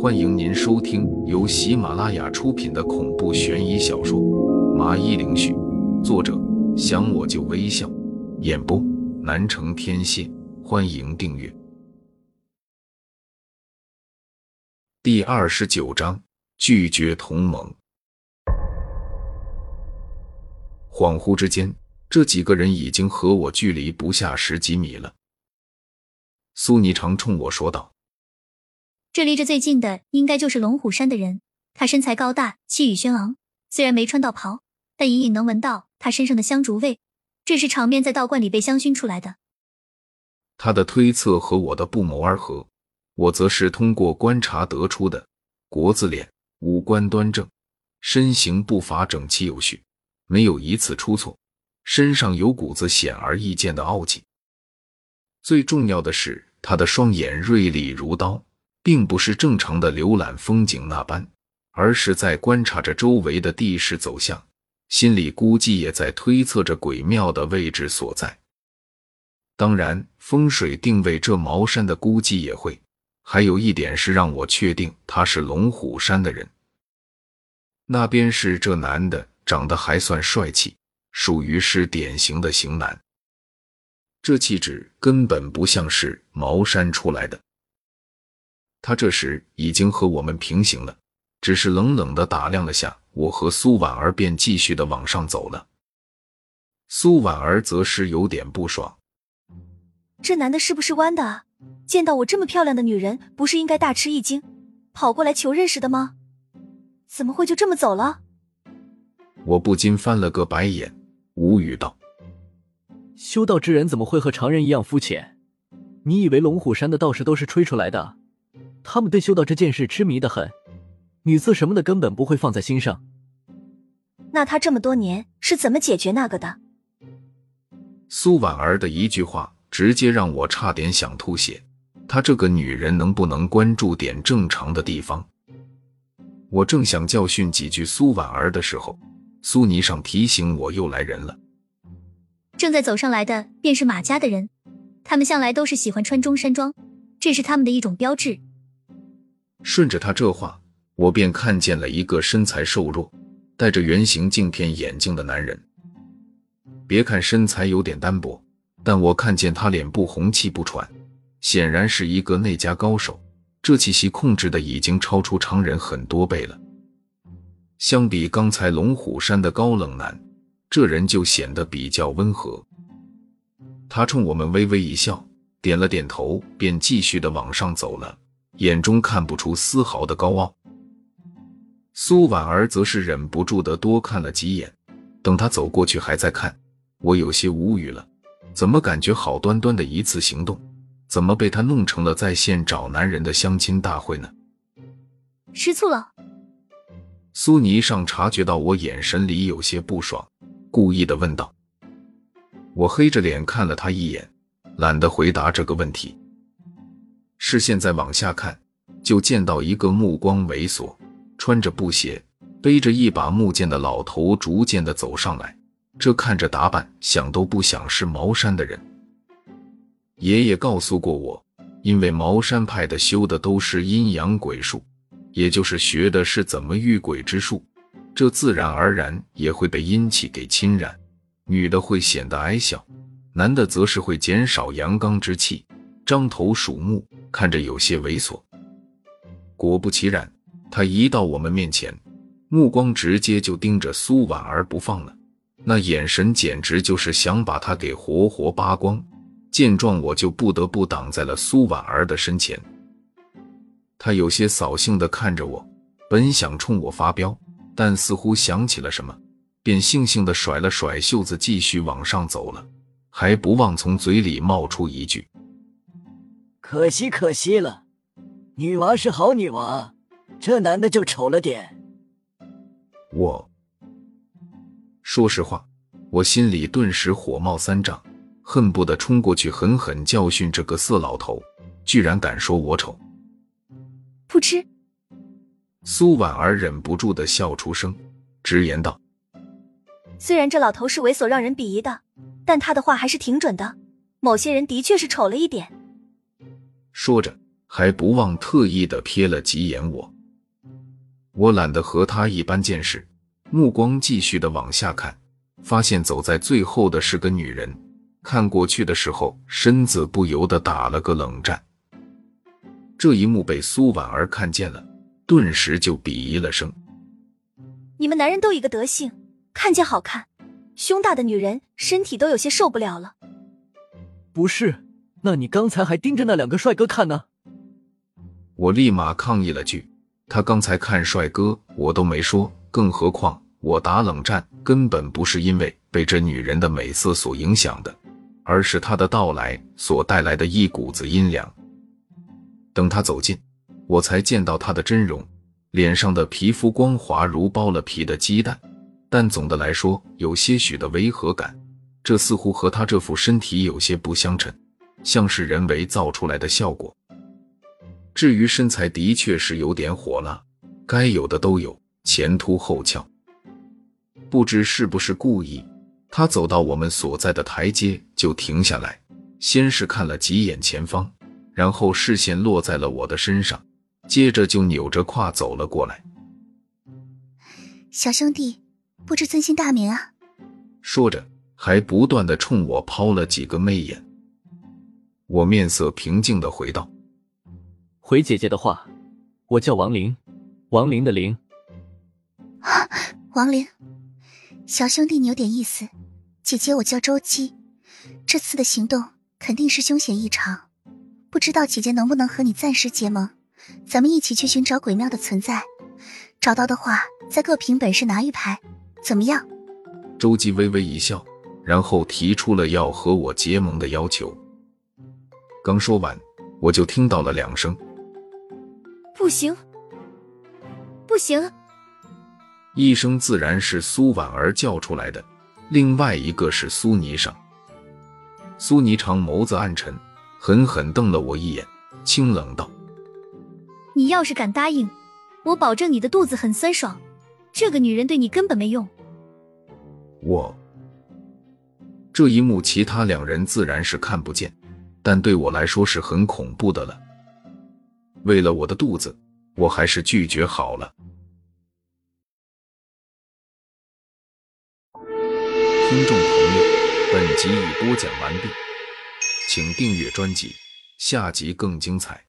欢迎您收听由喜马拉雅出品的恐怖悬疑小说《麻衣灵絮》，作者想我就微笑，演播南城天蝎。欢迎订阅。第二十九章：拒绝同盟。恍惚之间，这几个人已经和我距离不下十几米了。苏霓裳冲我说道：“这离着最近的应该就是龙虎山的人。他身材高大，气宇轩昂，虽然没穿道袍，但隐隐能闻到他身上的香烛味。这是场面在道观里被香薰出来的。”他的推测和我的不谋而合，我则是通过观察得出的：国字脸，五官端正，身形步伐整齐有序，没有一次出错，身上有股子显而易见的傲气。最重要的是，他的双眼锐利如刀，并不是正常的浏览风景那般，而是在观察着周围的地势走向，心里估计也在推测着鬼庙的位置所在。当然，风水定位这茅山的估计也会。还有一点是让我确定他是龙虎山的人。那边是这男的，长得还算帅气，属于是典型的型男。这气质根本不像是茅山出来的。他这时已经和我们平行了，只是冷冷的打量了下我和苏婉儿，便继续的往上走了。苏婉儿则是有点不爽，这男的是不是弯的啊？见到我这么漂亮的女人，不是应该大吃一惊，跑过来求认识的吗？怎么会就这么走了？我不禁翻了个白眼，无语道。修道之人怎么会和常人一样肤浅？你以为龙虎山的道士都是吹出来的？他们对修道这件事痴迷的很，女色什么的根本不会放在心上。那他这么多年是怎么解决那个的？苏婉儿的一句话直接让我差点想吐血。她这个女人能不能关注点正常的地方？我正想教训几句苏婉儿的时候，苏尼上提醒我又来人了。正在走上来的便是马家的人，他们向来都是喜欢穿中山装，这是他们的一种标志。顺着他这话，我便看见了一个身材瘦弱、戴着圆形镜片眼镜的男人。别看身材有点单薄，但我看见他脸部红气不喘，显然是一个内家高手。这气息控制的已经超出常人很多倍了。相比刚才龙虎山的高冷男。这人就显得比较温和，他冲我们微微一笑，点了点头，便继续的往上走了，眼中看不出丝毫的高傲。苏婉儿则是忍不住的多看了几眼，等他走过去还在看，我有些无语了，怎么感觉好端端的一次行动，怎么被他弄成了在线找男人的相亲大会呢？吃醋了？苏霓裳察觉到我眼神里有些不爽。故意的问道：“我黑着脸看了他一眼，懒得回答这个问题。视线再往下看，就见到一个目光猥琐、穿着布鞋、背着一把木剑的老头逐渐的走上来。这看着打扮，想都不想是茅山的人。爷爷告诉过我，因为茅山派的修的都是阴阳鬼术，也就是学的是怎么遇鬼之术。”这自然而然也会被阴气给侵染，女的会显得矮小，男的则是会减少阳刚之气，獐头鼠目，看着有些猥琐。果不其然，他一到我们面前，目光直接就盯着苏婉儿不放了，那眼神简直就是想把她给活活扒光。见状，我就不得不挡在了苏婉儿的身前。他有些扫兴地看着我，本想冲我发飙。但似乎想起了什么，便悻悻地甩了甩袖子，继续往上走了，还不忘从嘴里冒出一句：“可惜可惜了，女娃是好女娃，这男的就丑了点。”我说实话，我心里顿时火冒三丈，恨不得冲过去狠狠教训这个色老头，居然敢说我丑！噗嗤。苏婉儿忍不住的笑出声，直言道：“虽然这老头是猥琐让人鄙夷的，但他的话还是挺准的。某些人的确是丑了一点。”说着，还不忘特意的瞥了几眼我。我懒得和他一般见识，目光继续的往下看，发现走在最后的是个女人。看过去的时候，身子不由得打了个冷战。这一幕被苏婉儿看见了，顿时就鄙夷了声：“你们男人都一个德性，看见好看，胸大的女人身体都有些受不了了。”不是，那你刚才还盯着那两个帅哥看呢？我立马抗议了句：“他刚才看帅哥，我都没说，更何况我打冷战根本不是因为被这女人的美色所影响的。”而是她的到来所带来的一股子阴凉。等他走近，我才见到他的真容，脸上的皮肤光滑如剥了皮的鸡蛋，但总的来说有些许的违和感。这似乎和他这副身体有些不相称，像是人为造出来的效果。至于身材，的确是有点火辣，该有的都有，前凸后翘。不知是不是故意。他走到我们所在的台阶，就停下来，先是看了几眼前方，然后视线落在了我的身上，接着就扭着胯走了过来。小兄弟，不知尊姓大名啊？说着，还不断的冲我抛了几个媚眼。我面色平静的回道：“回姐姐的话，我叫王林，王林的林。”啊，王林，小兄弟，你有点意思。姐姐，我叫周姬，这次的行动肯定是凶险异常，不知道姐姐能不能和你暂时结盟，咱们一起去寻找鬼庙的存在，找到的话再各凭本事拿玉牌，怎么样？周姬微微一笑，然后提出了要和我结盟的要求。刚说完，我就听到了两声：“不行，不行！”一声自然是苏婉儿叫出来的。另外一个是苏霓裳，苏霓裳眸子暗沉，狠狠瞪了我一眼，清冷道：“你要是敢答应，我保证你的肚子很酸爽。这个女人对你根本没用。”我这一幕，其他两人自然是看不见，但对我来说是很恐怖的了。为了我的肚子，我还是拒绝好了。听众朋友，本集已播讲完毕，请订阅专辑，下集更精彩。